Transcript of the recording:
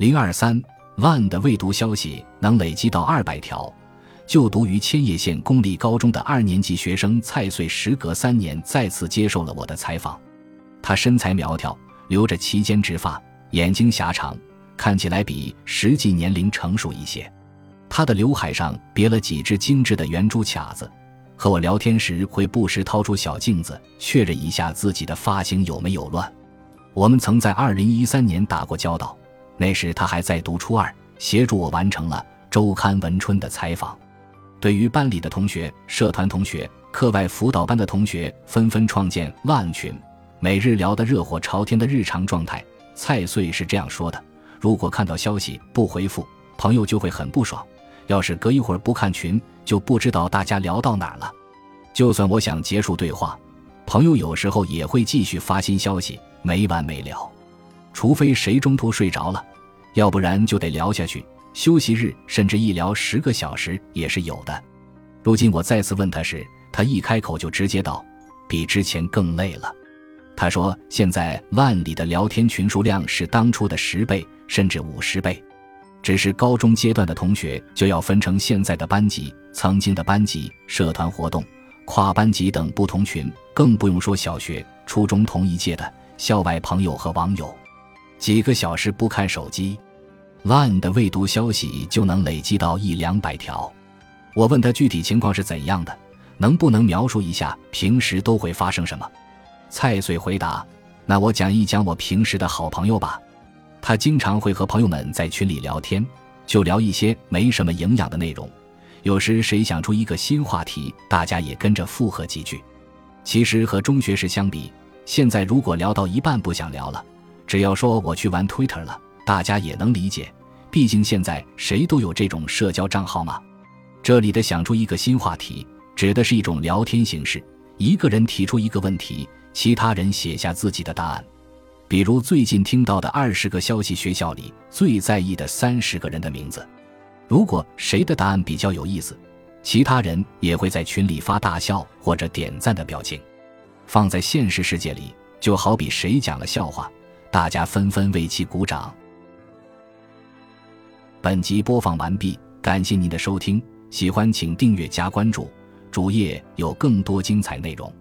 零二三万的未读消息能累积到二百条。就读于千叶县公立高中的二年级学生蔡穗，时隔三年再次接受了我的采访。他身材苗条，留着齐肩直发，眼睛狭长，看起来比实际年龄成熟一些。他的刘海上别了几只精致的圆珠卡子，和我聊天时会不时掏出小镜子确认一下自己的发型有没有乱。我们曾在二零一三年打过交道，那时他还在读初二，协助我完成了周刊文春的采访。对于班里的同学、社团同学、课外辅导班的同学，纷纷创建万群，每日聊得热火朝天的日常状态，蔡穗是这样说的：“如果看到消息不回复，朋友就会很不爽；要是隔一会儿不看群，就不知道大家聊到哪儿了。就算我想结束对话，朋友有时候也会继续发新消息，没完没了。除非谁中途睡着了，要不然就得聊下去。”休息日甚至一聊十个小时也是有的。如今我再次问他时，他一开口就直接道：“比之前更累了。”他说：“现在万里的聊天群数量是当初的十倍甚至五十倍。只是高中阶段的同学就要分成现在的班级、曾经的班级、社团活动、跨班级等不同群，更不用说小学、初中同一届的校外朋友和网友。几个小时不看手机。”万的未读消息就能累积到一两百条。我问他具体情况是怎样的，能不能描述一下平时都会发生什么？蔡穗回答：“那我讲一讲我平时的好朋友吧。他经常会和朋友们在群里聊天，就聊一些没什么营养的内容。有时谁想出一个新话题，大家也跟着附和几句。其实和中学时相比，现在如果聊到一半不想聊了，只要说我去玩 Twitter 了。”大家也能理解，毕竟现在谁都有这种社交账号嘛。这里的想出一个新话题，指的是一种聊天形式，一个人提出一个问题，其他人写下自己的答案。比如最近听到的二十个消息，学校里最在意的三十个人的名字。如果谁的答案比较有意思，其他人也会在群里发大笑或者点赞的表情。放在现实世界里，就好比谁讲了笑话，大家纷纷为其鼓掌。本集播放完毕，感谢您的收听，喜欢请订阅加关注，主页有更多精彩内容。